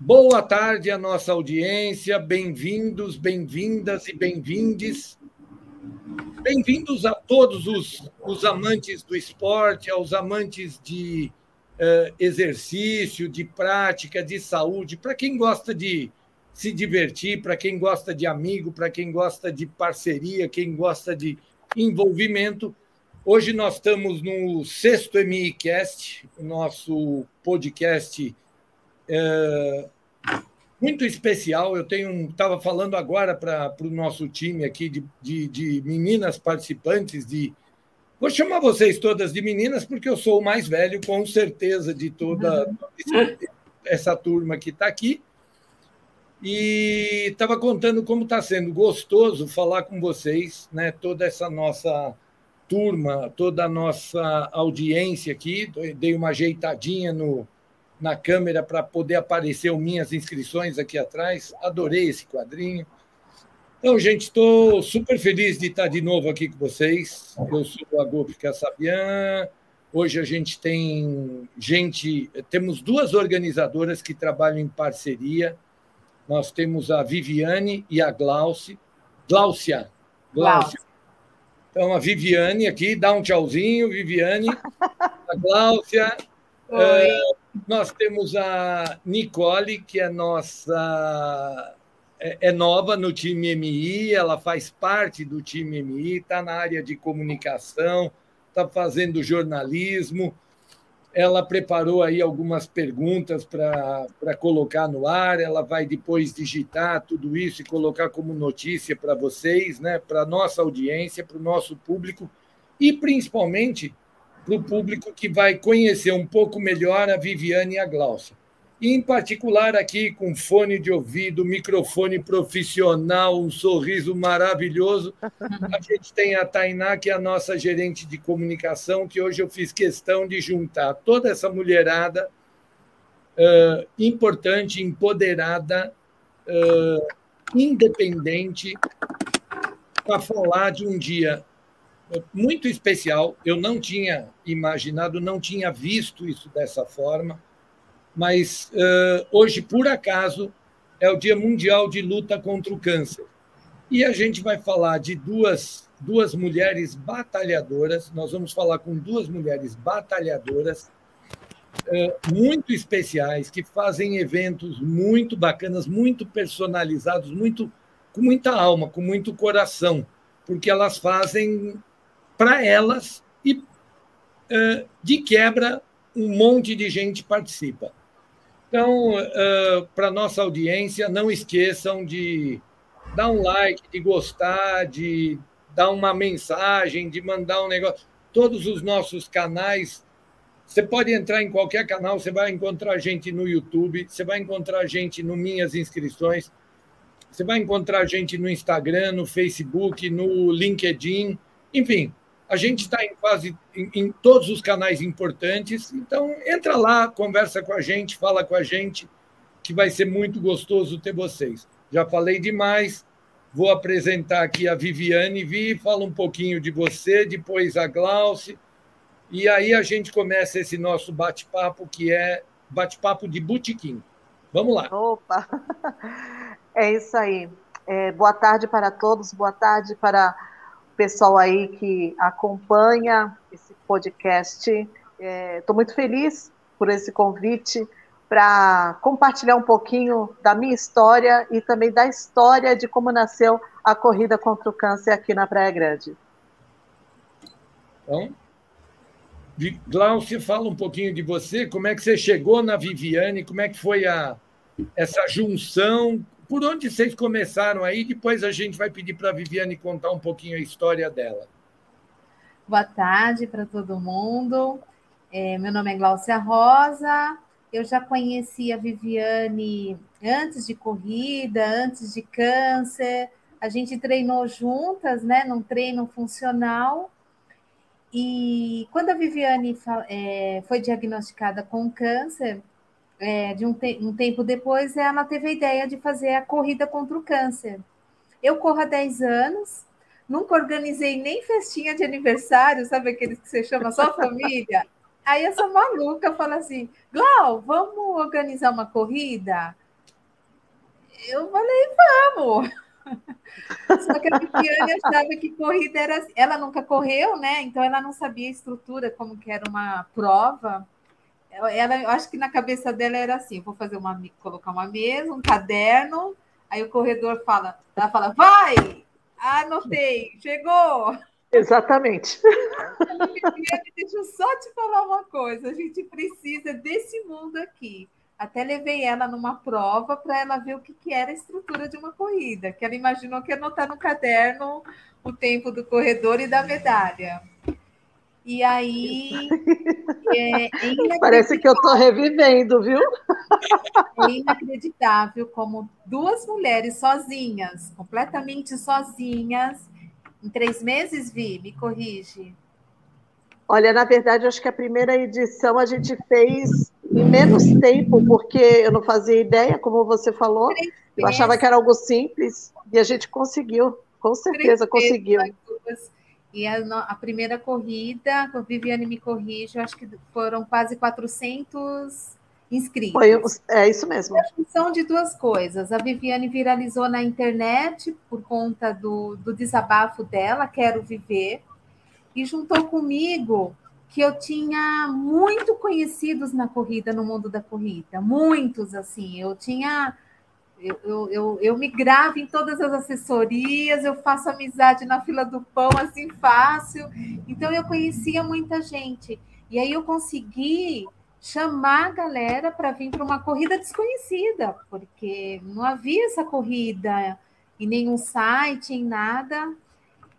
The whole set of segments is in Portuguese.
Boa tarde à nossa audiência, bem-vindos, bem-vindas e bem-vindes. Bem-vindos a todos os, os, amantes do esporte, aos amantes de uh, exercício, de prática, de saúde, para quem gosta de se divertir, para quem gosta de amigo, para quem gosta de parceria, quem gosta de envolvimento. Hoje nós estamos no sexto MICast, nosso podcast é, muito especial. Eu tenho estava falando agora para o nosso time aqui de, de, de, meninas participantes de. Vou chamar vocês todas de meninas, porque eu sou o mais velho, com certeza, de toda essa turma que está aqui. E estava contando como está sendo gostoso falar com vocês, né? toda essa nossa turma, toda a nossa audiência aqui. Dei uma ajeitadinha no, na câmera para poder aparecer minhas inscrições aqui atrás. Adorei esse quadrinho. Então, gente, estou super feliz de estar de novo aqui com vocês. Eu sou o Agop Cassabian. Hoje a gente tem gente, temos duas organizadoras que trabalham em parceria. Nós temos a Viviane e a Glaucia. Glaucia. Glaucia. Então, a Viviane aqui, dá um tchauzinho, Viviane. A Glaucia. Uh, nós temos a Nicole, que é nossa. É, é nova no time MI, ela faz parte do time MI, está na área de comunicação, está fazendo jornalismo. Ela preparou aí algumas perguntas para colocar no ar. Ela vai depois digitar tudo isso e colocar como notícia para vocês, né? para a nossa audiência, para o nosso público e principalmente para o público que vai conhecer um pouco melhor a Viviane e a Glaucia. E, em particular, aqui com fone de ouvido, microfone profissional, um sorriso maravilhoso, a gente tem a Tainá, que é a nossa gerente de comunicação, que hoje eu fiz questão de juntar toda essa mulherada uh, importante, empoderada, uh, independente, para falar de um dia muito especial. Eu não tinha imaginado, não tinha visto isso dessa forma, mas uh, hoje, por acaso, é o Dia Mundial de Luta contra o Câncer. E a gente vai falar de duas, duas mulheres batalhadoras. Nós vamos falar com duas mulheres batalhadoras uh, muito especiais, que fazem eventos muito bacanas, muito personalizados, muito com muita alma, com muito coração, porque elas fazem para elas e, de quebra, um monte de gente participa. Então, para nossa audiência, não esqueçam de dar um like, de gostar, de dar uma mensagem, de mandar um negócio. Todos os nossos canais, você pode entrar em qualquer canal, você vai encontrar gente no YouTube, você vai encontrar gente no Minhas Inscrições, você vai encontrar gente no Instagram, no Facebook, no LinkedIn, enfim, a gente está em quase em, em, todos os canais importantes, então entra lá, conversa com a gente, fala com a gente, que vai ser muito gostoso ter vocês. Já falei demais, vou apresentar aqui a Viviane. Vi, fala um pouquinho de você, depois a Glauce, e aí a gente começa esse nosso bate-papo, que é bate-papo de botequim. Vamos lá. Opa! É isso aí. É, boa tarde para todos, boa tarde para pessoal aí que acompanha esse podcast. Estou é, muito feliz por esse convite para compartilhar um pouquinho da minha história e também da história de como nasceu a corrida contra o câncer aqui na Praia Grande. Então, Glaucio, fala um pouquinho de você, como é que você chegou na Viviane, como é que foi a, essa junção por onde vocês começaram aí? Depois a gente vai pedir para a Viviane contar um pouquinho a história dela. Boa tarde para todo mundo. É, meu nome é Glaucia Rosa. Eu já conheci a Viviane antes de corrida, antes de câncer. A gente treinou juntas, né, num treino funcional. E quando a Viviane é, foi diagnosticada com câncer, é, de um, te um tempo depois, ela teve a ideia de fazer a corrida contra o câncer. Eu corro há 10 anos, nunca organizei nem festinha de aniversário, sabe aqueles que você chama só família? Aí essa maluca fala assim: Glau, vamos organizar uma corrida? eu falei, vamos. Só que a Viviane achava que corrida era. Ela nunca correu, né? Então ela não sabia a estrutura, como que era uma prova. Ela, eu acho que na cabeça dela era assim: vou fazer uma, colocar uma mesa, um caderno, aí o corredor fala, ela fala, vai! Anotei, chegou! Exatamente. Deixa eu só te falar uma coisa: a gente precisa desse mundo aqui. Até levei ela numa prova para ela ver o que, que era a estrutura de uma corrida, que ela imaginou que ia anotar no caderno o tempo do corredor e da medalha. E aí. É, é Parece que eu estou revivendo, viu? É inacreditável como duas mulheres sozinhas, completamente sozinhas, em três meses, Vi, me corrige. Olha, na verdade, acho que a primeira edição a gente fez em menos tempo, porque eu não fazia ideia, como você falou. Eu achava que era algo simples e a gente conseguiu, com certeza conseguiu. E a, a, primeira corrida, a Viviane me corrige, eu acho que foram quase 400 inscritos. Foi, é isso mesmo. São de duas coisas. A Viviane viralizou na internet por conta do, do desabafo dela, Quero Viver, e juntou comigo que eu tinha muito conhecidos na corrida, no mundo da corrida, muitos, assim, eu tinha... Eu, eu, eu, eu me gravo em todas as assessorias, eu faço amizade na fila do pão, assim, fácil. Então, eu conhecia muita gente. E aí, eu consegui chamar a galera para vir para uma corrida desconhecida, porque não havia essa corrida em nenhum site, em nada.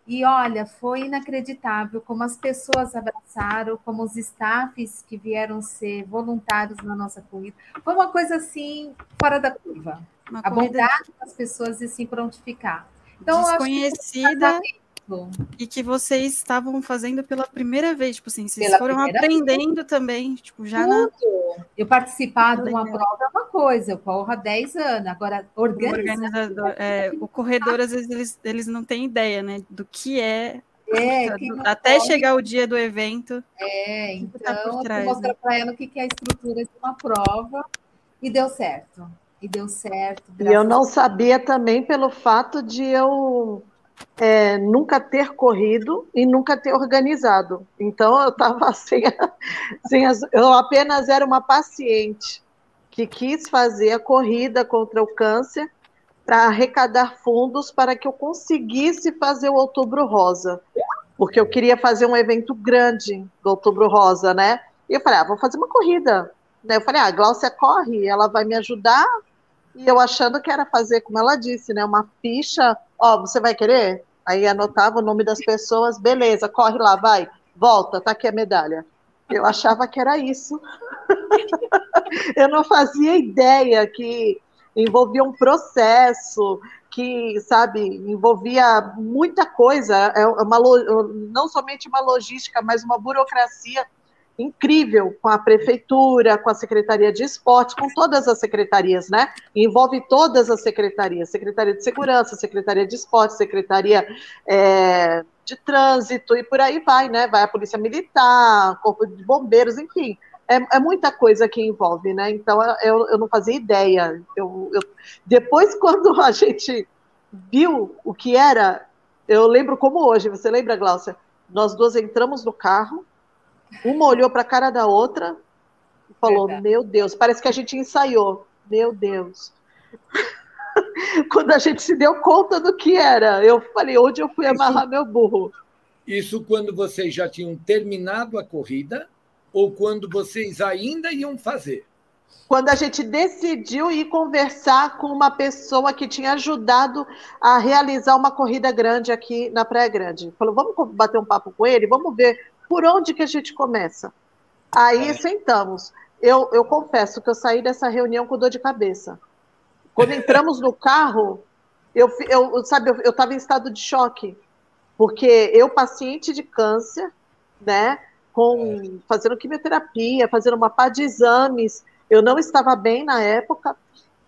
E olha, foi inacreditável como as pessoas abraçaram, como os staffs que vieram ser voluntários na nossa corrida. Foi uma coisa assim, fora da curva. Uma a bondade das pessoas de se prontificar. Então, desconhecida e que vocês estavam fazendo pela primeira vez, tipo assim, vocês pela foram aprendendo vez. também, tipo, já Tudo. na... Eu participar de uma prova é uma coisa, eu corro há 10 anos, agora organizador. É, o corredor, às vezes, eles, eles não têm ideia, né, do que é é, até chegar o dia do evento. É, então tá trás, eu mostrar né? para ela o que é a estrutura de uma prova e deu certo. E deu certo. E eu não sabia também pelo fato de eu é, nunca ter corrido e nunca ter organizado. Então eu estava sem, sem as, eu apenas era uma paciente que quis fazer a corrida contra o câncer para arrecadar fundos para que eu conseguisse fazer o Outubro Rosa, porque eu queria fazer um evento grande do Outubro Rosa, né? E eu falei, ah, vou fazer uma corrida. Eu falei, ah, a Glaucia corre, ela vai me ajudar. E eu achando que era fazer, como ela disse, né, uma ficha Ó, oh, você vai querer? Aí anotava o nome das pessoas, beleza, corre lá, vai, volta, tá aqui a medalha. Eu achava que era isso. eu não fazia ideia que envolvia um processo, que, sabe, envolvia muita coisa, é uma, não somente uma logística, mas uma burocracia incrível com a prefeitura, com a Secretaria de Esporte, com todas as secretarias, né? Envolve todas as secretarias, Secretaria de Segurança, Secretaria de Esporte, Secretaria é, de Trânsito e por aí vai, né? Vai a Polícia Militar, Corpo de Bombeiros, enfim. É, é muita coisa que envolve, né? Então eu, eu não fazia ideia. Eu, eu, depois, quando a gente viu o que era, eu lembro como hoje, você lembra, Glaucia? Nós duas entramos no carro, uma olhou para a cara da outra e falou: Verdade. Meu Deus, parece que a gente ensaiou. Meu Deus. Quando a gente se deu conta do que era, eu falei: Onde eu fui amarrar meu burro? Isso quando vocês já tinham terminado a corrida ou quando vocês ainda iam fazer? Quando a gente decidiu ir conversar com uma pessoa que tinha ajudado a realizar uma corrida grande aqui na Praia Grande. Falou, vamos bater um papo com ele, vamos ver por onde que a gente começa? Aí é. sentamos. Eu, eu confesso que eu saí dessa reunião com dor de cabeça. Quando entramos no carro, eu, eu sabe, eu estava em estado de choque, porque eu, paciente de câncer, né, com fazendo quimioterapia, fazendo uma pá de exames, eu não estava bem na época,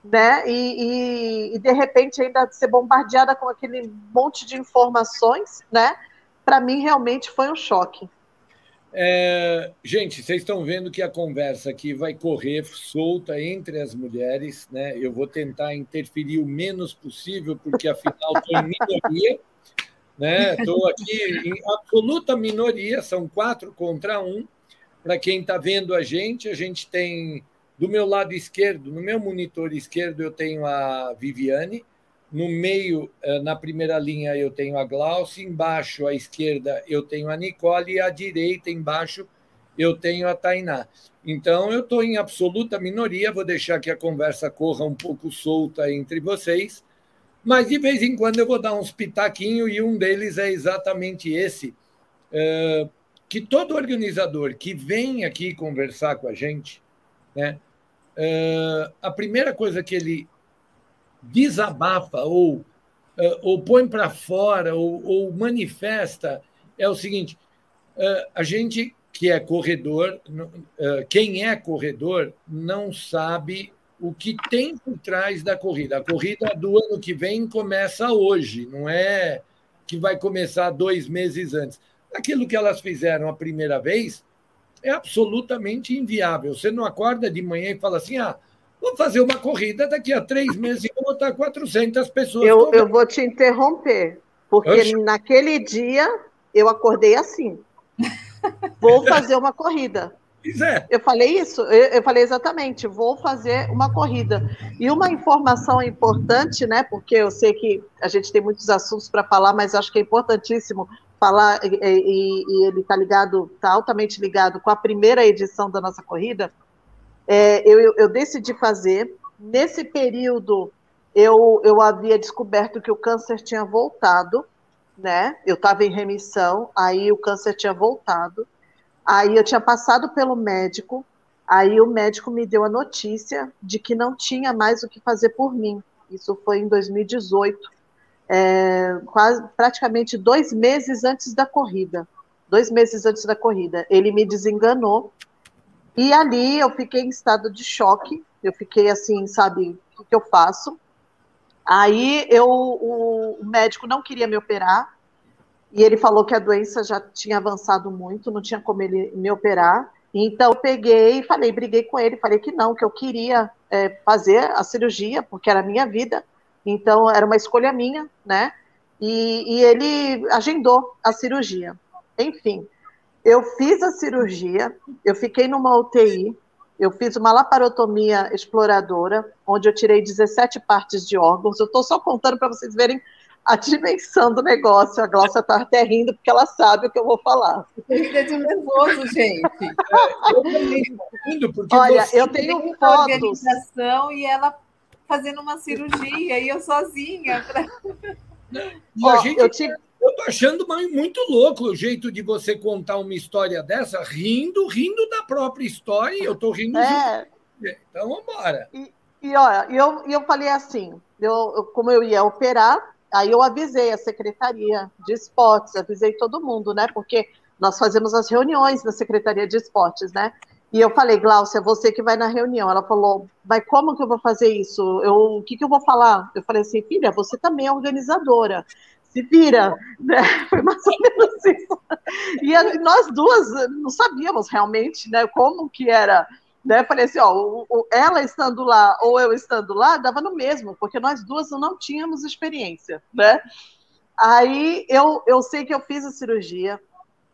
né, e, e, e de repente ainda ser bombardeada com aquele monte de informações, né, para mim realmente foi um choque. É, gente, vocês estão vendo que a conversa aqui vai correr solta entre as mulheres, né? Eu vou tentar interferir o menos possível, porque afinal estou em minoria, né? Estou aqui em absoluta minoria, são quatro contra um. Para quem está vendo a gente, a gente tem do meu lado esquerdo, no meu monitor esquerdo, eu tenho a Viviane, no meio, eh, na primeira linha, eu tenho a Glaucia, embaixo, à esquerda, eu tenho a Nicole, e à direita, embaixo, eu tenho a Tainá. Então, eu estou em absoluta minoria, vou deixar que a conversa corra um pouco solta entre vocês, mas de vez em quando eu vou dar uns pitaquinhos, e um deles é exatamente esse, eh, que todo organizador que vem aqui conversar com a gente, né, eh, a primeira coisa que ele desabafa ou, eh, ou põe para fora ou, ou, manifesta é o seguinte: eh, a gente que é corredor, eh, quem é corredor, não sabe o que tem por trás da corrida. A corrida do ano que vem começa hoje, não é que vai começar dois meses antes. Aquilo que elas fizeram a primeira vez é absolutamente inviável. Você não acorda de manhã e fala assim: ah, Vou fazer uma corrida daqui a três meses e vou botar 400 pessoas. Eu, eu vou te interromper, porque Oxe. naquele dia eu acordei assim. Vou fazer uma corrida. É. Eu falei isso, eu, eu, falei exatamente, vou fazer uma corrida. E uma informação importante, né? Porque eu sei que a gente tem muitos assuntos para falar, mas acho que é importantíssimo falar, e, e, e ele está ligado, está altamente ligado com a primeira edição da nossa corrida é, eu, eu, decidi fazer. Nesse período, eu, eu havia descoberto que o câncer tinha voltado, né? Eu estava em remissão, aí o câncer tinha voltado. Aí eu tinha passado pelo médico, aí o médico me deu a notícia de que não tinha mais o que fazer por mim. Isso foi em 2018, é, quase, praticamente dois meses antes da corrida. Dois meses antes da corrida. Ele me desenganou e ali eu fiquei em estado de choque, eu fiquei assim, sabe, o que, eu faço? Aí eu, o, o médico não queria me operar, e ele falou que a doença já tinha avançado muito, não tinha como ele me operar. Então, eu peguei e falei, briguei com ele, falei que não, que eu queria é, fazer a cirurgia, porque era a minha vida, então era uma escolha minha, né? E, e ele agendou a cirurgia. Enfim, eu fiz a cirurgia, eu fiquei numa UTI, eu fiz uma laparotomia exploradora, onde eu tirei 17 partes de órgãos. Eu estou só contando para vocês verem a dimensão do negócio. A Glaucia está até rindo, porque ela sabe o que eu vou falar. Fica de nervoso, gente. eu porque Olha, eu tenho fotos. organização e ela fazendo uma cirurgia, e eu sozinha. Pra... E a gente... eu tive eu tô achando muito louco o jeito de você contar uma história dessa, rindo, rindo da própria história, e eu tô rindo é. junto. Então, vamos embora. E, e olha, eu, eu falei assim, eu, eu, como eu ia operar, aí eu avisei a Secretaria de Esportes, avisei todo mundo, né? Porque nós fazemos as reuniões na Secretaria de Esportes, né? E eu falei, Glaucia, é você que vai na reunião. Ela falou, mas como que eu vou fazer isso? Eu, o que, que eu vou falar? Eu falei assim, filha, você também é organizadora se vira, né? Foi mais ou menos isso. E nós duas não sabíamos realmente, né, como que era, né? Falei assim, ó, o, o, ela estando lá ou eu estando lá, dava no mesmo, porque nós duas não tínhamos experiência, né? Aí eu, eu sei que eu fiz a cirurgia,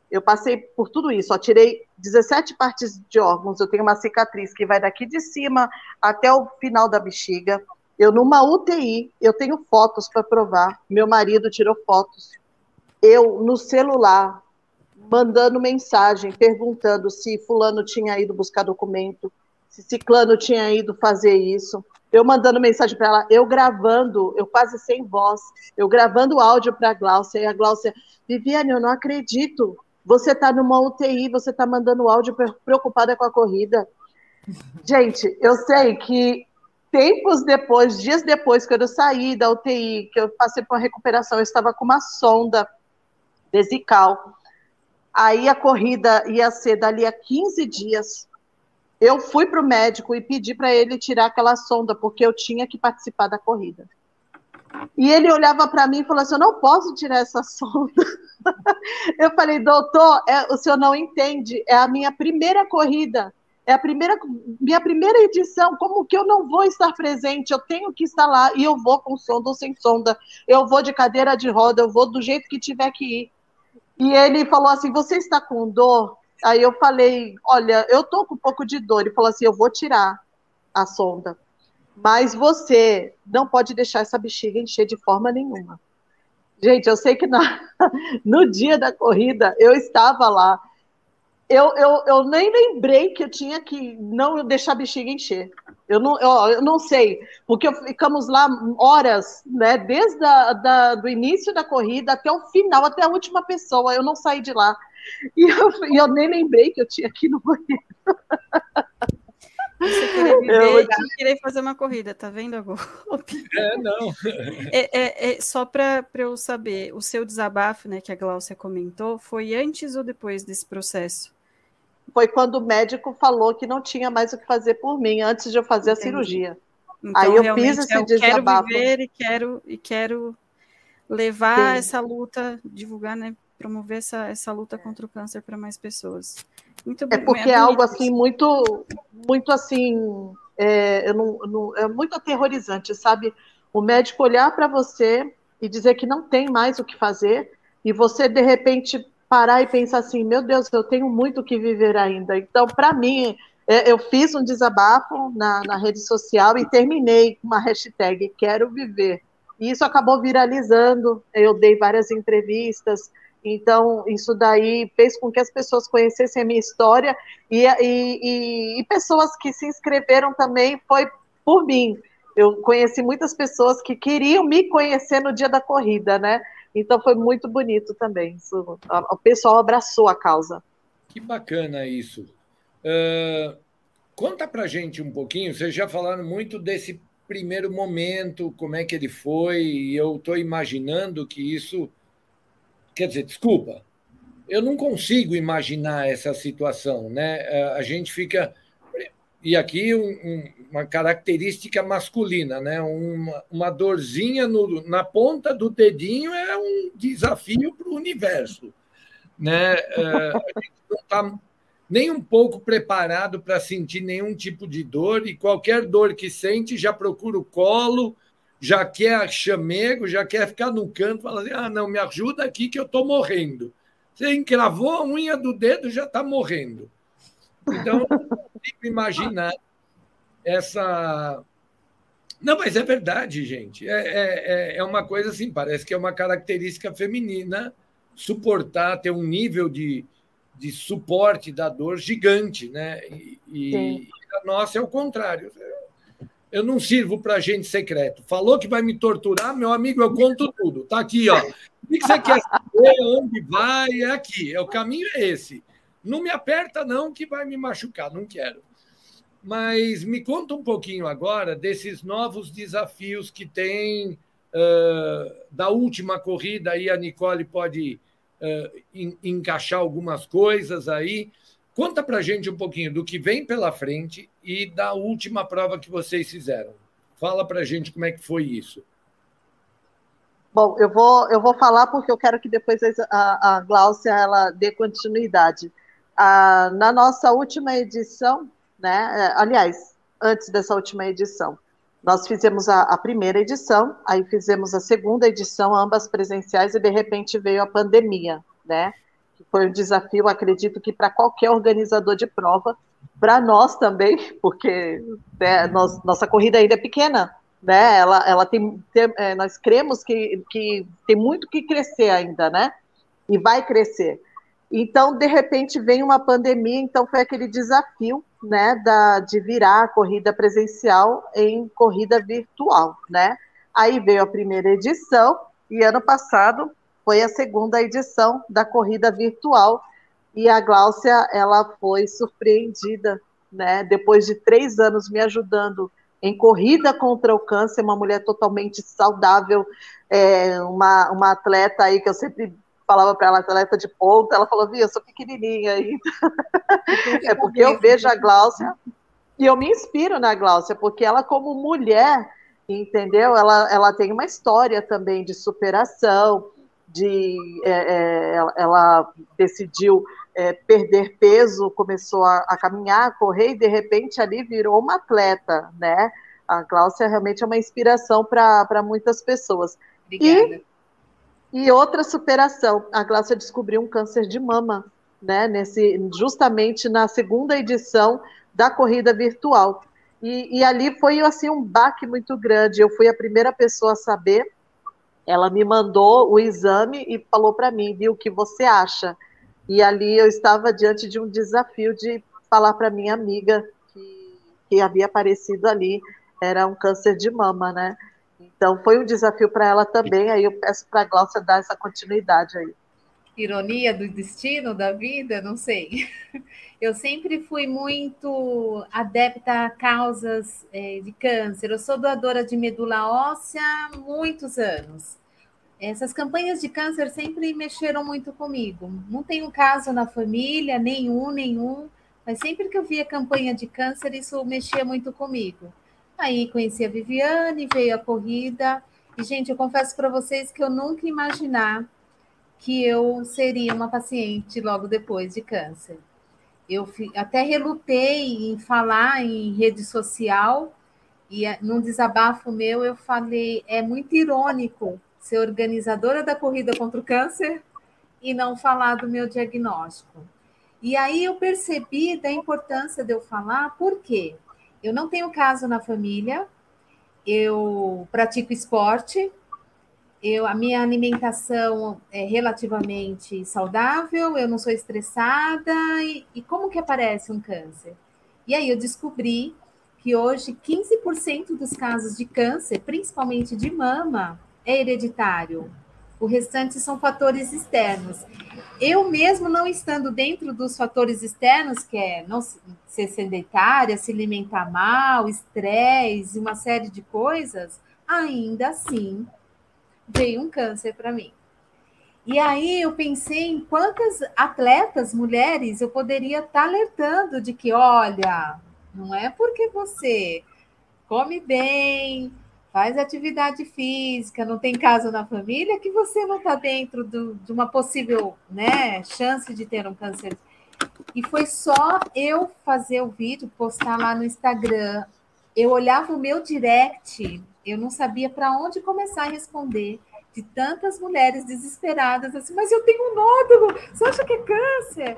eu passei por tudo isso, ó, tirei 17 partes de órgãos, eu tenho uma cicatriz que vai daqui de cima até o final da bexiga, eu, numa UTI, eu tenho fotos para provar. Meu marido tirou fotos. Eu, no celular, mandando mensagem, perguntando se Fulano tinha ido buscar documento, se Ciclano tinha ido fazer isso. Eu mandando mensagem para ela, eu gravando, eu quase sem voz, eu gravando áudio para a Glaucia, e a Glaucia, Viviane, eu não acredito. Você está numa UTI, você está mandando áudio preocupada com a corrida. Gente, eu sei que tempos depois, dias depois, quando eu saí da UTI, que eu passei por uma recuperação, eu estava com uma sonda vesical. Aí a corrida ia ser dali a 15 dias. Eu fui para o médico e pedi para ele tirar aquela sonda, porque eu tinha que participar da corrida. E ele olhava para mim e falou assim: Eu não posso tirar essa sonda. Eu falei, doutor, é, o senhor não entende, é a minha primeira corrida, é a primeira, minha primeira edição, como que eu não vou estar presente? Eu tenho que estar lá e eu vou com sonda ou sem sonda, eu vou de cadeira de roda, eu vou do jeito que tiver que ir. E ele falou assim: Você está com dor? Aí eu falei: Olha, eu tô com um pouco de dor. Ele falou assim: Eu vou tirar a sonda. Mas você não pode deixar essa bexiga encher de forma nenhuma. Gente, eu sei que na, no dia da corrida eu estava lá. Eu, eu, eu nem lembrei que eu tinha que não deixar a bexiga encher. Eu não, eu, eu não sei, porque ficamos lá horas, né? Desde a, da, do início da corrida até o final, até a última pessoa. Eu não saí de lá. E eu, eu nem lembrei que eu tinha que ir no banheiro. Você querer viver eu... e querer fazer uma corrida, tá vendo agora? É, não. É, é, é só para eu saber, o seu desabafo, né, que a Glaucia comentou, foi antes ou depois desse processo? Foi quando o médico falou que não tinha mais o que fazer por mim, antes de eu fazer Entendi. a cirurgia. Então, Aí eu fiz esse eu desabafo. quero viver e quero, e quero levar Sim. essa luta, divulgar, né, promover essa, essa luta contra o câncer para mais pessoas. Muito é porque é algo assim muito, muito assim, é, eu não, não, é muito aterrorizante, sabe? O médico olhar para você e dizer que não tem mais o que fazer e você de repente parar e pensar assim, meu Deus, eu tenho muito que viver ainda. Então, para mim, é, eu fiz um desabafo na, na rede social e terminei com uma hashtag Quero Viver. E isso acabou viralizando. Eu dei várias entrevistas, então, isso daí fez com que as pessoas conhecessem a minha história e, e, e, e pessoas que se inscreveram também foi por mim. Eu conheci muitas pessoas que queriam me conhecer no dia da corrida, né? Então foi muito bonito também. Isso, o pessoal abraçou a causa. Que bacana isso. Uh, conta pra gente um pouquinho, vocês já falaram muito desse primeiro momento, como é que ele foi, e eu estou imaginando que isso Quer dizer, desculpa, eu não consigo imaginar essa situação, né? A gente fica. E aqui um, um, uma característica masculina, né? Uma, uma dorzinha no, na ponta do dedinho é um desafio para o universo. Né? É, a gente não está nem um pouco preparado para sentir nenhum tipo de dor, e qualquer dor que sente já procura o colo, já quer chamego, já quer ficar no canto, fala assim: ah, não, me ajuda aqui que eu estou morrendo. Você encravou a unha do dedo, já está morrendo. Então, não consigo imaginar essa. Não, mas é verdade, gente. É, é, é uma coisa assim, parece que é uma característica feminina suportar, ter um nível de, de suporte da dor gigante, né? E, e a nossa é o contrário eu não sirvo para agente secreto. Falou que vai me torturar, meu amigo, eu conto tudo. Tá aqui, ó. O que você quer saber? Onde vai? É aqui. É, o caminho é esse. Não me aperta, não, que vai me machucar. Não quero. Mas me conta um pouquinho agora desses novos desafios que tem uh, da última corrida. Aí a Nicole pode uh, encaixar algumas coisas aí. Conta para gente um pouquinho do que vem pela frente e da última prova que vocês fizeram. Fala para gente como é que foi isso. Bom, eu vou, eu vou falar porque eu quero que depois a, a Gláucia ela dê continuidade. Ah, na nossa última edição, né? É, aliás, antes dessa última edição, nós fizemos a, a, primeira edição, aí fizemos a segunda edição, ambas presenciais, e de repente veio a pandemia, né? foi um desafio, acredito que para qualquer organizador de prova, para nós também, porque né, nós, nossa corrida ainda é pequena, né? Ela, ela tem, tem é, nós cremos que, que tem muito que crescer ainda, né? E vai crescer. Então, de repente, vem uma pandemia, então foi aquele desafio, né, da, de virar a corrida presencial em corrida virtual, né? Aí veio a primeira edição, e ano passado foi a segunda edição da corrida virtual e a Gláucia ela foi surpreendida, né? Depois de três anos me ajudando em corrida contra o câncer, uma mulher totalmente saudável, é, uma, uma atleta aí que eu sempre falava para ela, atleta de ponta, ela falou, Via, eu sou pequenininha ainda. é porque eu vejo a Gláucia e eu me inspiro na Gláucia, porque ela como mulher, entendeu? Ela, ela tem uma história também de superação, de é, é, ela decidiu é, perder peso, começou a, a, caminhar, a correr e de repente ali virou uma atleta, né? A Cláudia realmente é uma inspiração para muitas pessoas. Obrigada. E, e outra superação, a Cláudia descobriu um câncer de mama, né? Nesse, justamente na segunda edição da corrida virtual. E, e, ali foi assim um baque muito grande. Eu fui a primeira pessoa a saber. Ela me mandou o exame e falou para mim, viu, o que você acha? E ali eu estava diante de um desafio de falar para minha amiga que, que havia aparecido ali, era um câncer de mama, né? Então foi um desafio para ela também. Aí eu peço para a Glaucia dar essa continuidade aí. Ironia do destino da vida, não sei. Eu sempre fui muito adepta a causas é, de câncer. Eu sou doadora de medula óssea há muitos anos. Essas campanhas de câncer sempre mexeram muito comigo. Não tenho caso na família, nenhum, nenhum, mas sempre que eu via campanha de câncer, isso mexia muito comigo. Aí conheci a Viviane, veio a corrida, e, gente, eu confesso para vocês que eu nunca imaginar que eu seria uma paciente logo depois de câncer. Eu até relutei em falar em rede social, e eh, num desabafo meu eu falei, é muito irônico ser organizadora da corrida contra o câncer e não falar do meu diagnóstico. E aí eu percebi da importância de eu falar, por quê? Eu não tenho caso na família, eu pratico esporte, eu, a minha alimentação é relativamente saudável, eu não sou estressada, e, e como que aparece um câncer? E aí eu descobri que hoje 15% dos casos de câncer, principalmente de mama, é hereditário. O restante são fatores externos. Eu mesmo não estando dentro dos fatores externos, que é não ser sedentária, se alimentar mal, estresse, uma série de coisas, ainda assim veio um câncer para mim. E aí eu pensei em quantas atletas mulheres eu poderia estar tá alertando de que, olha, não é porque você come bem, faz atividade física, não tem caso na família, que você não está dentro do, de uma possível né, chance de ter um câncer. E foi só eu fazer o vídeo, postar lá no Instagram. Eu olhava o meu direct, eu não sabia para onde começar a responder de tantas mulheres desesperadas, assim, mas eu tenho um nódulo, você acha que é câncer?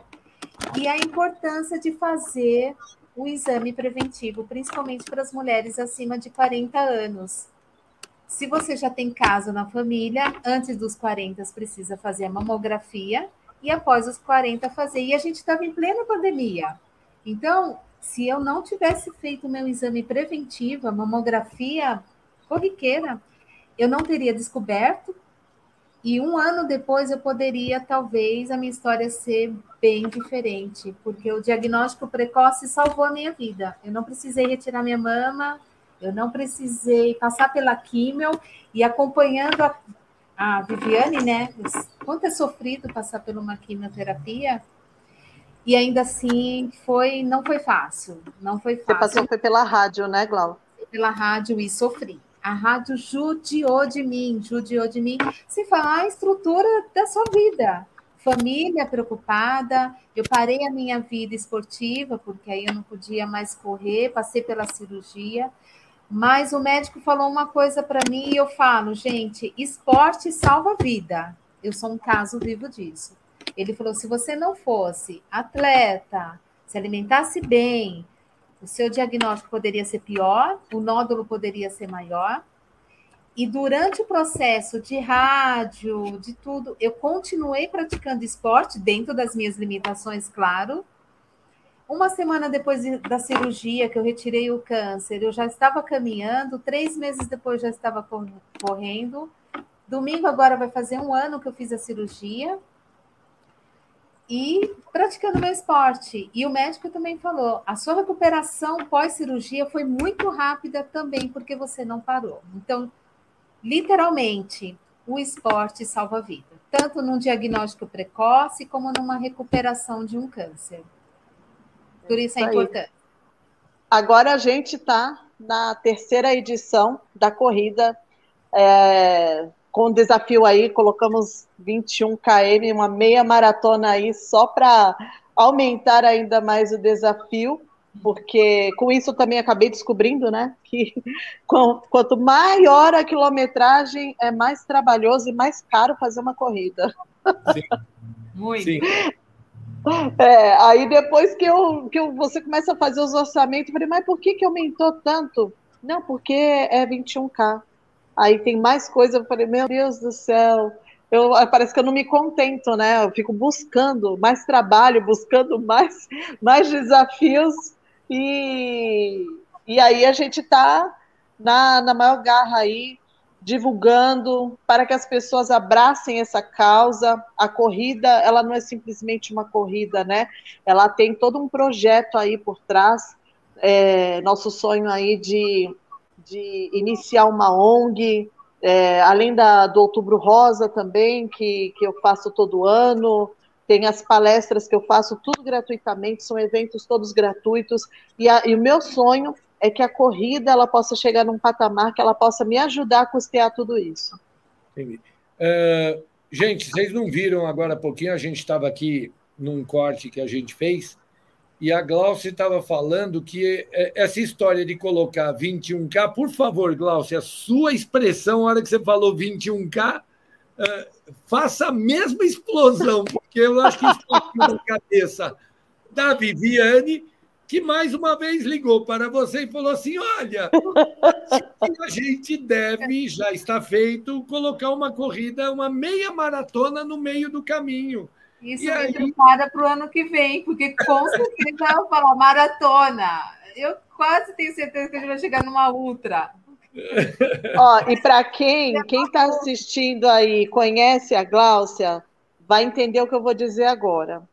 E a importância de fazer o exame preventivo, principalmente para as mulheres acima de 40 anos. Se você já tem caso na família, antes dos 40 precisa fazer a mamografia e após os 40 fazer. E a gente estava em plena pandemia. Então, se eu não tivesse feito o meu exame preventivo, a mamografia corriqueira, eu não teria descoberto. E um ano depois eu poderia, talvez, a minha história ser bem diferente, porque o diagnóstico precoce salvou a minha vida. Eu não precisei retirar minha mama, eu não precisei passar pela químio e acompanhando a, a Viviane, né? Quanto é sofrido passar por uma quimioterapia. E ainda assim foi, não foi fácil, não foi fácil. Você passou foi pela rádio, né, Glau? Pela rádio e sofri. A rádio judiou de mim, judiou de mim, sem falar a estrutura da sua vida família preocupada. Eu parei a minha vida esportiva, porque aí eu não podia mais correr, passei pela cirurgia. Mas o médico falou uma coisa para mim e eu falo, gente, esporte salva vida. Eu sou um caso vivo disso. Ele falou: se você não fosse atleta, se alimentasse bem, o seu diagnóstico poderia ser pior, o nódulo poderia ser maior, e durante o processo de rádio, de tudo, eu continuei praticando esporte dentro das minhas limitações, claro. Uma semana depois da cirurgia, que eu retirei o câncer, eu já estava caminhando. Três meses depois, já estava correndo. Domingo, agora, vai fazer um ano que eu fiz a cirurgia. E praticando meu esporte. E o médico também falou: a sua recuperação pós-cirurgia foi muito rápida também, porque você não parou. Então, literalmente, o esporte salva a vida, tanto num diagnóstico precoce como numa recuperação de um câncer. Por isso é importante. Agora a gente está na terceira edição da corrida, é, com o desafio aí, colocamos 21 km, uma meia maratona aí, só para aumentar ainda mais o desafio, porque com isso também acabei descobrindo, né, que quanto maior a quilometragem, é mais trabalhoso e mais caro fazer uma corrida. Sim. Muito. Sim. É, aí depois que, eu, que eu, você começa a fazer os orçamentos, eu falei, mas por que, que aumentou tanto? Não, porque é 21K. Aí tem mais coisa, eu falei, meu Deus do céu, eu, parece que eu não me contento, né? Eu fico buscando mais trabalho, buscando mais, mais desafios, e, e aí a gente está na, na maior garra aí, divulgando para que as pessoas abracem essa causa. A corrida, ela não é simplesmente uma corrida, né? Ela tem todo um projeto aí por trás. É, nosso sonho aí de, de iniciar uma ONG, é, além da, do Outubro Rosa também, que, que eu faço todo ano, tem as palestras que eu faço, tudo gratuitamente, são eventos todos gratuitos, e, a, e o meu sonho é que a corrida ela possa chegar num patamar que ela possa me ajudar a custear tudo isso. Entendi. Uh, gente, vocês não viram agora há pouquinho, a gente estava aqui num corte que a gente fez, e a Glaucia estava falando que é, essa história de colocar 21K, por favor, Glaucia, a sua expressão, na hora que você falou 21K, uh, faça a mesma explosão, porque eu acho que isso está na cabeça da Viviane que mais uma vez ligou para você e falou assim: olha, a gente deve, já está feito, colocar uma corrida, uma meia maratona no meio do caminho. Isso e me aí... prepara para o ano que vem, porque com certeza eu falar maratona. Eu quase tenho certeza que a gente vai chegar numa ultra. Ó, e para quem quem está assistindo aí conhece a Gláucia, vai entender o que eu vou dizer agora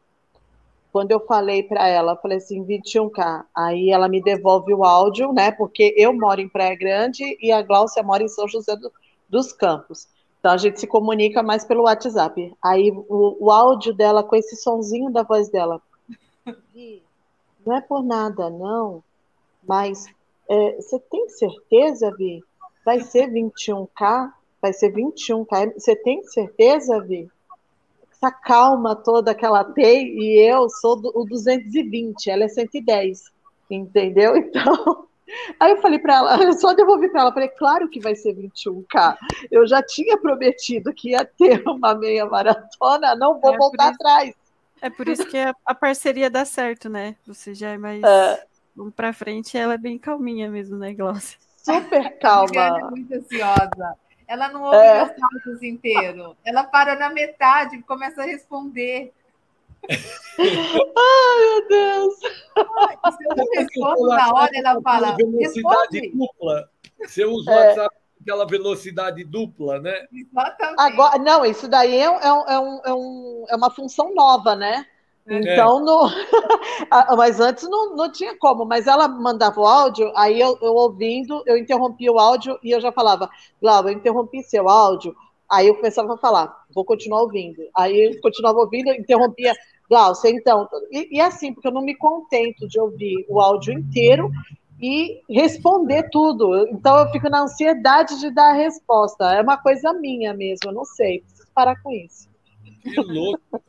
quando eu falei para ela, falei assim, 21K, aí ela me devolve o áudio, né? Porque eu moro em Praia Grande e a Gláucia mora em São José do, dos Campos. Então a gente se comunica mais pelo WhatsApp. Aí o, o áudio dela com esse sonzinho da voz dela. Não é por nada, não. Mas é, você tem certeza, Vi? Vai ser 21K? Vai ser 21K? Você tem certeza, Vi? essa calma toda que ela tem, e eu sou do, o 220, ela é 110, entendeu? Então, aí eu falei para ela, eu só devolvi para ela, falei, claro que vai ser 21K, eu já tinha prometido que ia ter uma meia maratona, não vou é voltar isso, atrás. É por isso que a, a, parceria dá certo, né? Você já é mais... É. Vamos para frente, ela é bem calminha mesmo, né, Glaucia? Super calma. Ela é muito ansiosa. Ela não ouve é. áudios inteiro. Ela para na metade e começa a responder. Ai, meu Deus! se eu não respondo na hora, ela fala. Velocidade responde. dupla. Você usa o é. WhatsApp aquela velocidade dupla, né? Exatamente. Agora, não, isso daí é, é, é, um, é, um, é uma função nova, né? É. Então, no... mas antes não, não tinha como, mas ela mandava o áudio, aí eu, eu ouvindo, eu interrompia o áudio e eu já falava, Glauber, eu interrompi seu áudio, aí eu começava a falar, vou continuar ouvindo. Aí eu continuava ouvindo, interrompia, Glaucia, então. E, e assim, porque eu não me contento de ouvir o áudio inteiro e responder tudo. Então eu fico na ansiedade de dar a resposta. É uma coisa minha mesmo, eu não sei, preciso parar com isso. Que louco!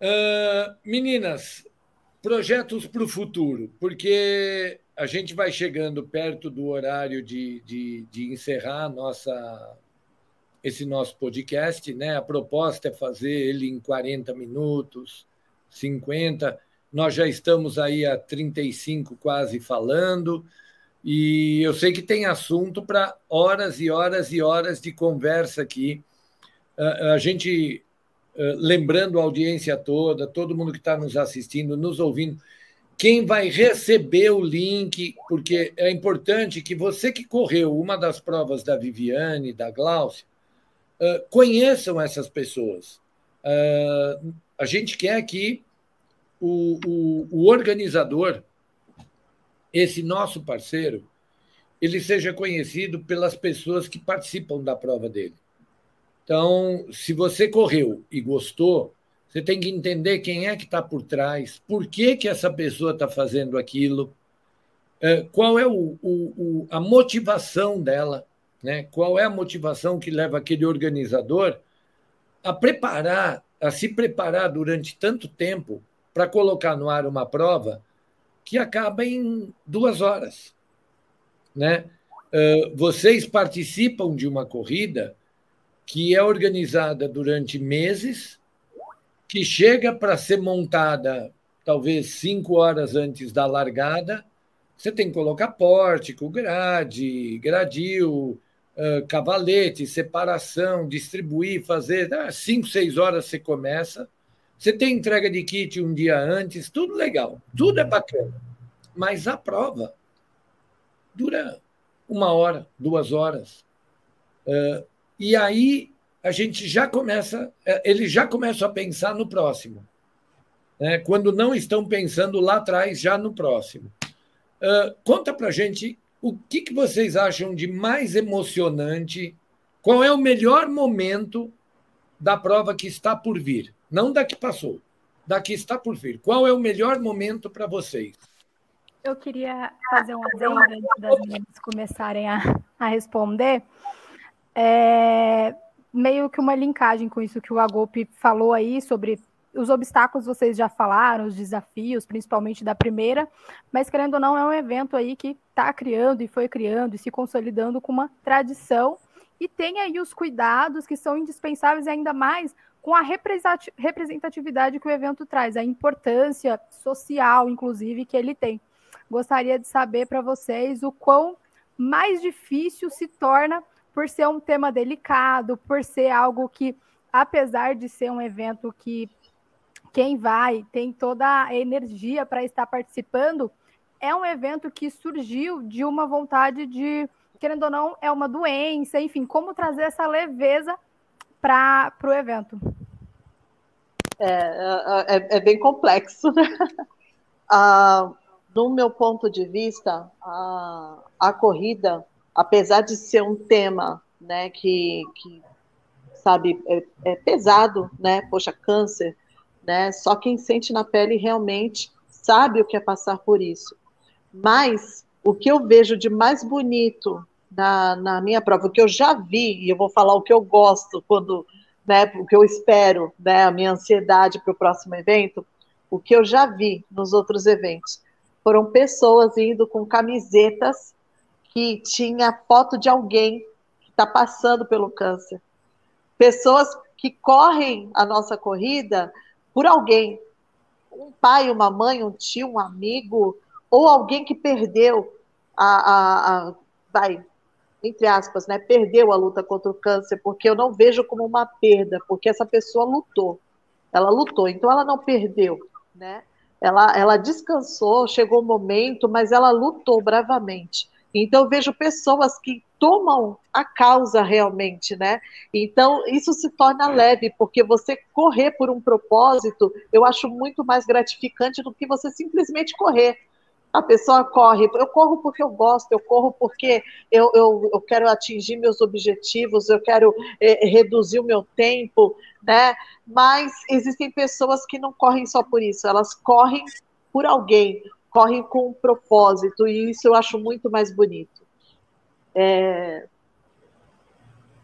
Uh, meninas, projetos para o futuro, porque a gente vai chegando perto do horário de, de, de encerrar nossa, esse nosso podcast. Né? A proposta é fazer ele em 40 minutos, 50. Nós já estamos aí a 35 quase falando. E eu sei que tem assunto para horas e horas e horas de conversa aqui. A gente eh, lembrando a audiência toda, todo mundo que está nos assistindo, nos ouvindo, quem vai receber o link, porque é importante que você que correu uma das provas da Viviane, da Glaucia, uh, conheçam essas pessoas. Uh, a gente quer que o, o, o organizador, esse nosso parceiro, ele seja conhecido pelas pessoas que participam da prova dele. Então, se você correu e gostou, você tem que entender quem é que está por trás, por que, que essa pessoa está fazendo aquilo. é, qual é o, o, o, a motivação dela, né? qual é a motivação que leva aquele organizador a preparar, a se preparar durante tanto tempo para colocar no ar uma prova que acaba em duas horas. Né? É, vocês participam de uma corrida que é organizada durante meses, que chega para ser montada talvez cinco horas antes da largada. Você tem que colocar pórtico, grade, gradil, cavalete, separação, distribuir, fazer. Ah, cinco, seis horas você começa. Você tem entrega de kit um dia antes, tudo legal, tudo é bacana. Mas a prova dura uma hora, duas horas. E aí a gente já começa, é, eles já começam a pensar no próximo, né? quando não estão pensando lá atrás, já no próximo. Uh, conta para gente o que, que vocês acham de mais emocionante, qual é o melhor momento da prova que está por vir, não da que passou, da que está por vir. Qual é o melhor momento para vocês? Eu queria fazer um adendo antes das meninas começarem a, a responder. É, meio que uma linkagem com isso que o Agop falou aí sobre os obstáculos vocês já falaram, os desafios, principalmente da primeira, mas querendo ou não, é um evento aí que está criando e foi criando e se consolidando com uma tradição e tem aí os cuidados que são indispensáveis ainda mais com a representatividade que o evento traz, a importância social, inclusive, que ele tem. Gostaria de saber para vocês o quão mais difícil se torna por ser um tema delicado, por ser algo que, apesar de ser um evento que quem vai tem toda a energia para estar participando, é um evento que surgiu de uma vontade de, querendo ou não, é uma doença, enfim, como trazer essa leveza para o evento. É, é, é, é bem complexo, né? Ah, do meu ponto de vista, a, a corrida apesar de ser um tema, né, que, que sabe, é, é, pesado, né, poxa, câncer, né, só quem sente na pele realmente sabe o que é passar por isso. Mas o que eu vejo de mais bonito na, na minha prova, o que eu já vi, e eu vou falar o que eu gosto quando, né, o que eu espero, né, a minha ansiedade para o próximo evento, o que eu já vi nos outros eventos foram pessoas indo com camisetas que tinha foto de alguém que está passando pelo câncer. Pessoas que correm a nossa corrida por alguém. Um pai, uma mãe, um tio, um amigo, ou alguém que perdeu a, a, a vai, entre aspas, né, perdeu a luta contra o câncer, porque eu não vejo como uma perda, porque essa pessoa lutou. Ela lutou, então ela não perdeu, né? Ela, ela descansou, chegou o momento, mas ela lutou bravamente. Então, vejo pessoas que tomam a causa realmente, né? Então, isso se torna leve, porque você correr por um propósito, eu acho muito mais gratificante do que você simplesmente correr. A pessoa corre, eu corro porque eu gosto, eu corro porque eu, eu, eu quero atingir meus objetivos, eu quero é, reduzir o meu tempo, né? Mas existem pessoas que não correm só por isso, elas correm por alguém, correm com um propósito, e isso eu acho muito mais bonito. É...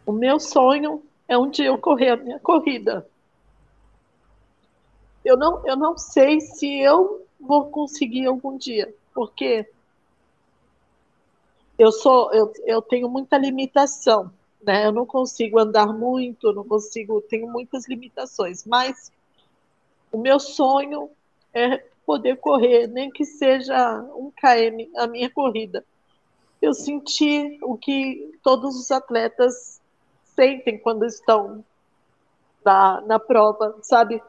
O meu sonho é um dia eu correr a minha corrida. Eu não, eu não sei se eu vou conseguir algum dia, porque eu sou eu, eu tenho muita limitação, né? Eu não consigo andar muito, não consigo, tenho muitas limitações, mas o meu sonho é poder correr, nem que seja um km a minha corrida. Eu senti o que todos os atletas sentem quando estão na, na prova, sabe?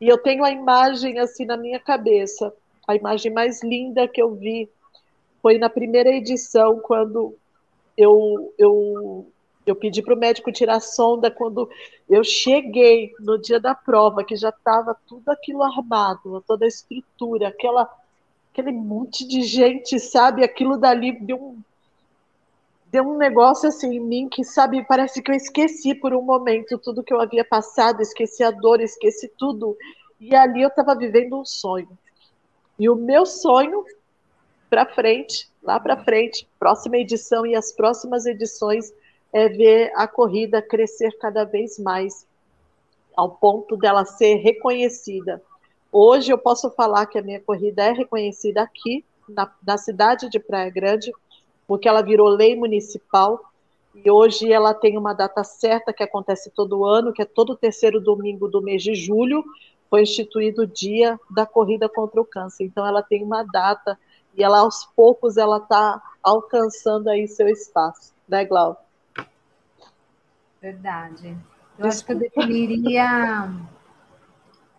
E eu tenho a imagem assim na minha cabeça. A imagem mais linda que eu vi foi na primeira edição, quando eu, eu eu pedi para o médico tirar a sonda quando eu cheguei no dia da prova, que já estava tudo aquilo armado, toda a estrutura, aquela, aquele monte de gente, sabe? Aquilo dali deu um, deu um negócio assim em mim que, sabe, parece que eu esqueci por um momento tudo que eu havia passado, esqueci a dor, esqueci tudo. E ali eu estava vivendo um sonho. E o meu sonho para frente, lá para frente, próxima edição e as próximas edições, é ver a corrida crescer cada vez mais, ao ponto dela ser reconhecida. Hoje eu posso falar que a minha corrida é reconhecida aqui, na, na cidade de Praia Grande, porque ela virou lei municipal e hoje ela tem uma data certa que acontece todo ano, que é todo terceiro domingo do mês de julho, foi instituído o dia da corrida contra o câncer. Então ela tem uma data e ela aos poucos ela está alcançando aí seu espaço, né, Glau? Verdade. Eu acho que eu definiria,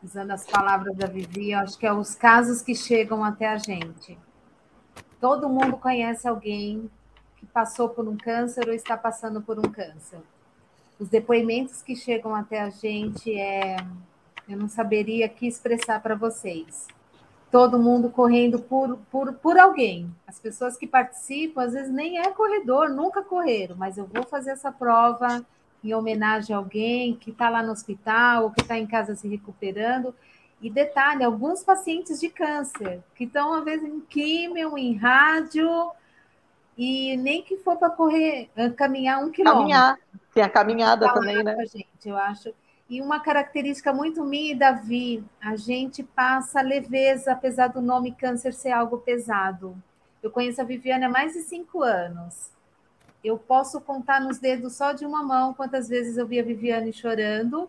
usando as palavras da Vivi, eu acho que é os casos que chegam até a gente. Todo mundo conhece alguém que passou por um câncer ou está passando por um câncer. Os depoimentos que chegam até a gente é, eu não saberia aqui expressar para vocês. Todo mundo correndo por, por, por alguém. As pessoas que participam, às vezes nem é corredor, nunca correram, mas eu vou fazer essa prova em homenagem a alguém que está lá no hospital ou que está em casa se recuperando. E detalhe, alguns pacientes de câncer que estão, às vezes, em químio, em rádio, e nem que for para correr, eh, caminhar um quilômetro. Caminhar, tem a caminhada também, né? Gente, eu acho. E uma característica muito minha e Davi, a gente passa leveza, apesar do nome câncer ser algo pesado. Eu conheço a Viviane há mais de cinco anos. Eu posso contar nos dedos só de uma mão quantas vezes eu vi a Viviane chorando.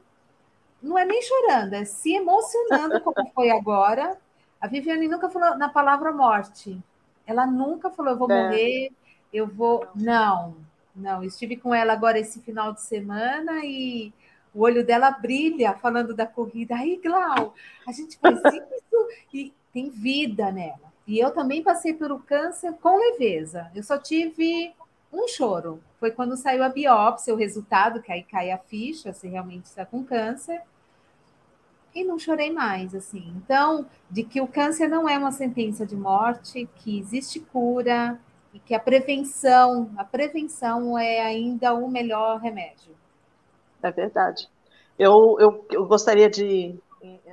Não é nem chorando, é se emocionando, como foi agora. A Viviane nunca falou na palavra morte. Ela nunca falou, eu vou é. morrer, eu vou. Não, não. Estive com ela agora esse final de semana e o olho dela brilha falando da corrida. Aí, Glau, a gente faz isso e tem vida nela. E eu também passei pelo câncer com leveza. Eu só tive um choro. Foi quando saiu a biópsia, o resultado, que aí cai a ficha, se realmente está com câncer. E não chorei mais, assim. Então, de que o câncer não é uma sentença de morte, que existe cura e que a prevenção, a prevenção é ainda o melhor remédio. É verdade. Eu, eu, eu gostaria de,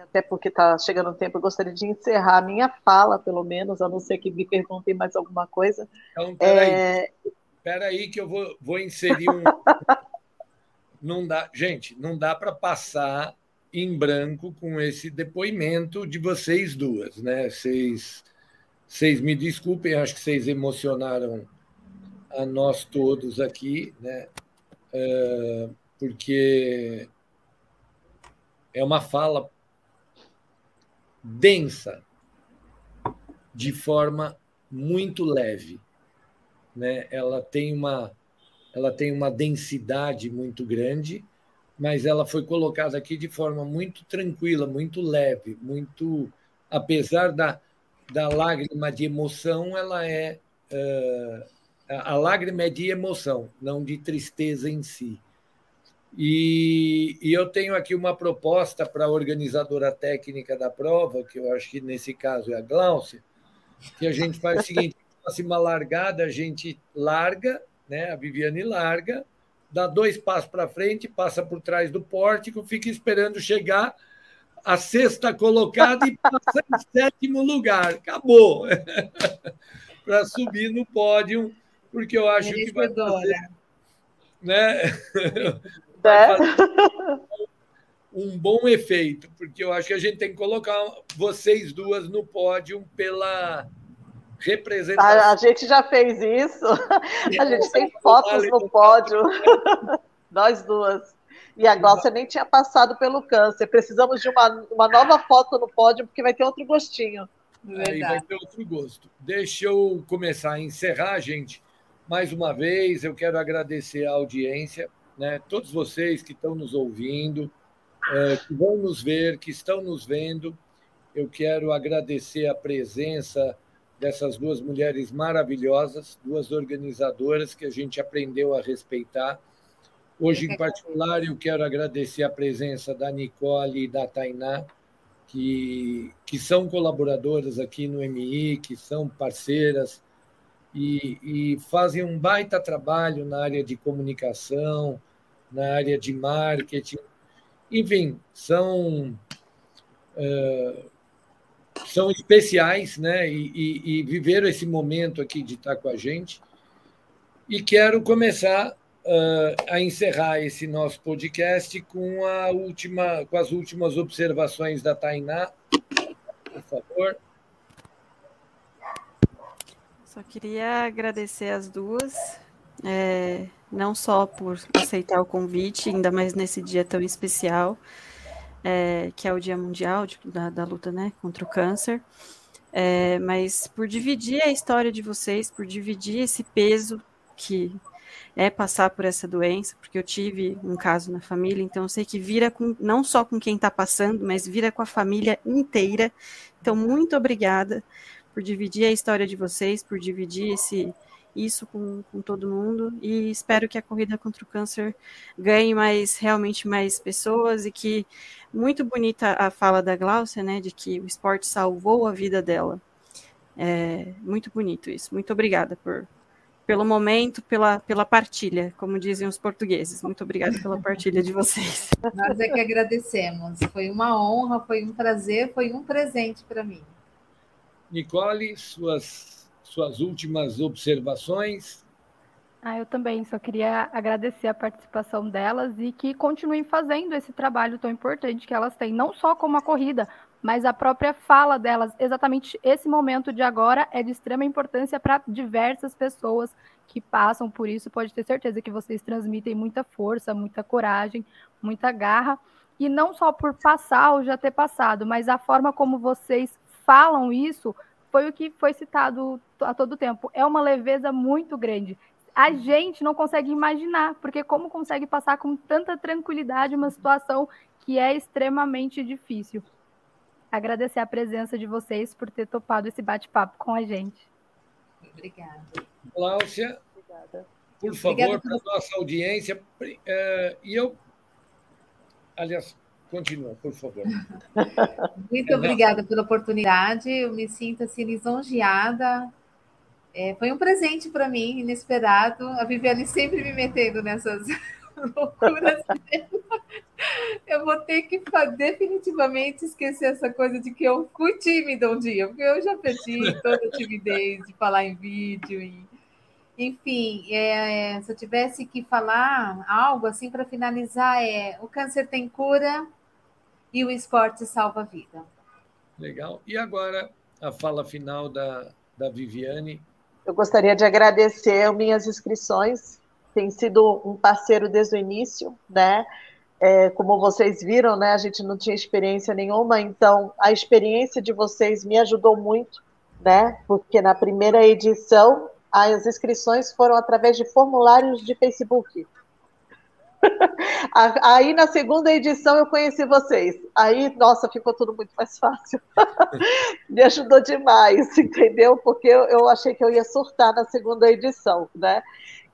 até porque está chegando o tempo, eu gostaria de encerrar a minha fala, pelo menos, a não ser que me perguntem mais alguma coisa. Então, peraí. É... Peraí que eu vou, vou inserir um... não dá, gente, não dá para passar em branco com esse depoimento de vocês duas, né? Vocês, vocês me desculpem, acho que vocês emocionaram a nós todos aqui, né? É, porque é uma fala densa, de forma muito leve, né? Ela tem uma ela tem uma densidade muito grande mas ela foi colocada aqui de forma muito tranquila, muito leve, muito apesar da, da lágrima de emoção, ela é uh, a lágrima é de emoção, não de tristeza em si. E, e eu tenho aqui uma proposta para a organizadora técnica da prova, que eu acho que nesse caso é a Gláucia, que a gente faz o seguinte: próxima largada, a gente larga, né? a Viviane larga, dá dois passos para frente, passa por trás do pórtico, fica esperando chegar a sexta colocada e passa em sétimo lugar. Acabou. para subir no pódio, porque eu acho que vai fazer, né? vai fazer um bom efeito, porque eu acho que a gente tem que colocar vocês duas no pódio pela representação. A, a, gente já fez isso. A gente tem fotos no pódio. Nós duas. E a Glaucia nem tinha passado pelo câncer. Precisamos de uma, uma nova foto no pódio, porque vai ter outro gostinho. Aí vai ter outro gosto. Deixa eu começar a encerrar, gente. Mais uma vez, eu quero agradecer a audiência, né? todos vocês que estão nos ouvindo, é, que vão nos ver, que estão nos vendo. Eu quero agradecer a presença dessas duas mulheres maravilhosas, duas organizadoras que a gente aprendeu a respeitar. Hoje, em particular, eu quero agradecer a presença da Nicole e da Tainá, que, que são colaboradoras aqui no MI, que são parceiras e, e fazem um baita trabalho na área de comunicação, na área de marketing. Enfim, são. Uh, são especiais, né? E, e, e, viveram esse momento aqui de estar com a gente. E quero começar uh, a encerrar esse nosso podcast com a última, com as últimas observações da Tainá, por favor. Só queria agradecer as duas, é, não só por aceitar o convite, ainda mais nesse dia tão especial, é, que é o Dia Mundial de, da, da, luta né, contra o câncer, é, mas por dividir a história de vocês, por dividir esse peso que é passar por essa doença, porque eu tive um caso na família, então eu sei que vira com, não só com quem está passando, mas vira com a família inteira. Então, muito obrigada por dividir a história de vocês, por dividir esse, isso com, com todo mundo e espero que a corrida contra o câncer ganhe mais realmente mais pessoas e que muito bonita a fala da Gláucia, né, de que o esporte salvou a vida dela. É muito bonito isso. Muito obrigada por pelo momento, pela, pela partilha, como dizem os portugueses. Muito obrigada pela partilha de vocês. Nós é que agradecemos. Foi uma honra, foi um prazer, foi um presente para mim. Nicole, suas, suas últimas observações. Ah, eu também só queria agradecer a participação delas e que continuem fazendo esse trabalho tão importante que elas têm, não só como a corrida, mas a própria fala delas, exatamente esse momento de agora é de extrema importância para diversas pessoas que passam por isso. Pode ter certeza que vocês transmitem muita força, muita coragem, muita garra, e não só por passar ou já ter passado, mas a forma como vocês falam isso foi o que foi citado a todo tempo. É uma leveza muito grande. A gente não consegue imaginar, porque como consegue passar com tanta tranquilidade uma situação que é extremamente difícil. Agradecer a presença de vocês por ter topado esse bate-papo com a gente. Obrigada. Cláudia, Obrigada. por favor, para a nossa audiência, uh, e eu, aliás, Continua, por favor. Muito obrigada pela oportunidade. Eu me sinto assim lisonjeada. É, foi um presente para mim, inesperado. A Viviane sempre me metendo nessas loucuras. eu vou ter que definitivamente esquecer essa coisa de que eu fui tímida um dia, porque eu já perdi toda a timidez de falar em vídeo. E, enfim, é, se eu tivesse que falar algo assim para finalizar, é o câncer tem cura, e o esporte salva a vida. Legal. E agora a fala final da, da Viviane. Eu gostaria de agradecer minhas inscrições. Tem sido um parceiro desde o início, né? É, como vocês viram, né? A gente não tinha experiência nenhuma, então a experiência de vocês me ajudou muito, né? Porque na primeira edição as inscrições foram através de formulários de Facebook. Aí na segunda edição eu conheci vocês. Aí, nossa, ficou tudo muito mais fácil. Me ajudou demais, entendeu? Porque eu, achei que eu ia surtar na segunda edição, né?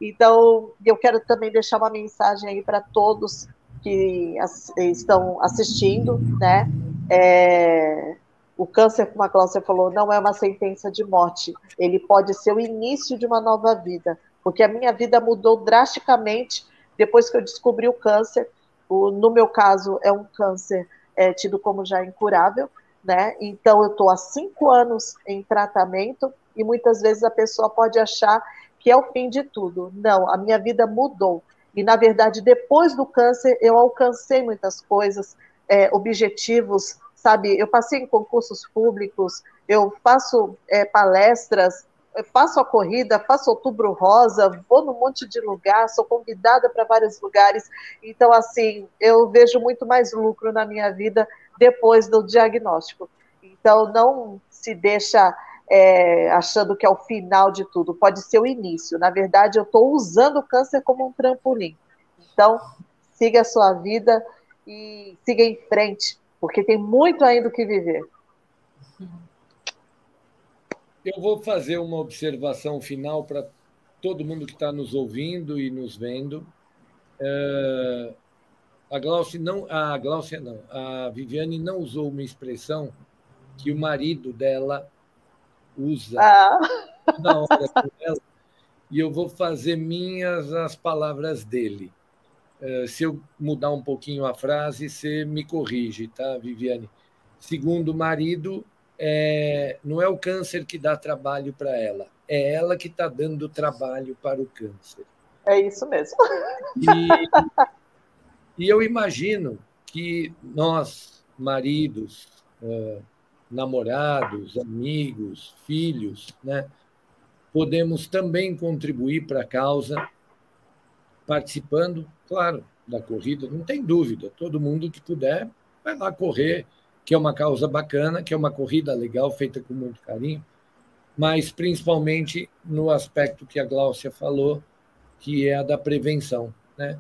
Então, eu quero também deixar uma mensagem aí para todos que estão assistindo, né? É, o câncer, como a Cláudia falou, não é uma sentença de morte. Ele pode ser o início de uma nova vida, porque a minha vida mudou drasticamente depois que eu descobri o câncer, o, no meu caso é um câncer é, tido como já incurável, né? Então eu estou há cinco anos em tratamento e muitas vezes a pessoa pode achar que é o fim de tudo. Não, a minha vida mudou. E na verdade, depois do câncer, eu alcancei muitas coisas, é, objetivos, sabe? Eu passei em concursos públicos, eu faço é, palestras, faço a corrida, faço outubro rosa, vou num monte de lugar, sou convidada para vários lugares. Então, assim, eu vejo muito mais lucro na minha vida depois do diagnóstico. Então, não se deixa é, achando que é o final de tudo, pode ser o início. Na verdade, eu estou usando o câncer como um trampolim. Então, siga a sua vida e siga em frente, porque tem muito ainda o que viver. Eu vou fazer uma observação final para todo mundo que está nos ouvindo e nos vendo. É, a Glaucia não, a Glaucia não, a Viviane não usou uma expressão que o marido dela usa ah. na hora dela, e eu vou fazer minhas as palavras dele. É, se eu mudar um pouquinho a frase, você me corrige, tá, Viviane? Segundo o marido, é, não é o câncer que dá trabalho para ela, é ela que está dando trabalho para o câncer. É isso mesmo. E, e eu imagino que nós, maridos, uh, namorados, amigos, filhos, né, podemos também contribuir para a causa, participando, claro, da corrida, não tem dúvida. Todo mundo que puder vai lá correr, que é uma causa bacana, que é uma corrida legal, feita com muito carinho, mas principalmente no aspecto que a Gláucia falou, que é a da prevenção. Né?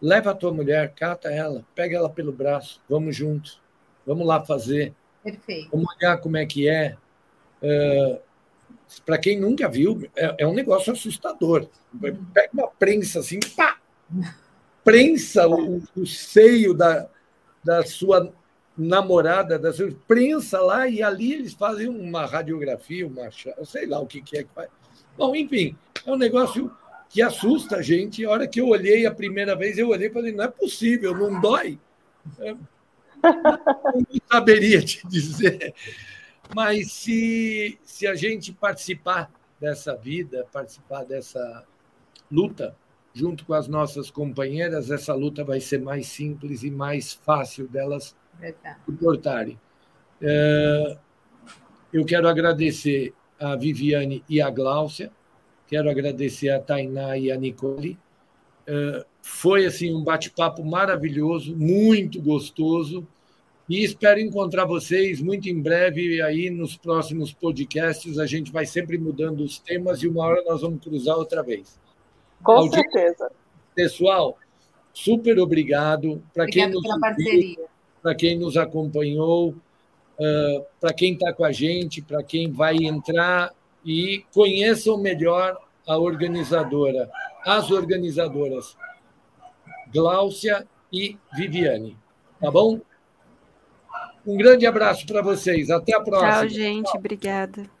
Leva a tua mulher, cata ela, pega ela pelo braço, vamos juntos, vamos lá fazer. Perfeito. Vamos olhar como é que é. Uh, Para quem nunca viu, é, é, um negócio assustador. Pega uma prensa assim, pá! Prensa o, o seio da, da sua namorada, da sua prensa lá, e ali eles fazem uma radiografia, uma sei lá o que, que é que faz. Bom, enfim, é um negócio que assusta a gente. A hora que eu olhei a primeira vez, eu olhei e falei, não é possível, não dói. É, não saberia te dizer. Mas se, se a gente participar dessa vida, participar dessa luta, junto com as nossas companheiras, essa luta vai ser mais simples e mais fácil delas suportarem. É, eu quero agradecer a Viviane e a Gláucia, quero agradecer a Tainá e a Nicole. É, foi assim um bate-papo maravilhoso, muito gostoso. E espero encontrar vocês muito em breve aí nos próximos podcasts. A gente vai sempre mudando os temas e uma hora nós vamos cruzar outra vez. Com Audiência, certeza. Pessoal, super obrigado. Para quem nos para quem nos acompanhou, uh, para quem está com a gente, para quem vai entrar e conheçam melhor a organizadora, as organizadoras, Gláucia e Viviane. Tá bom? Um grande abraço para vocês. Até a próxima. Tchau, gente. Obrigada.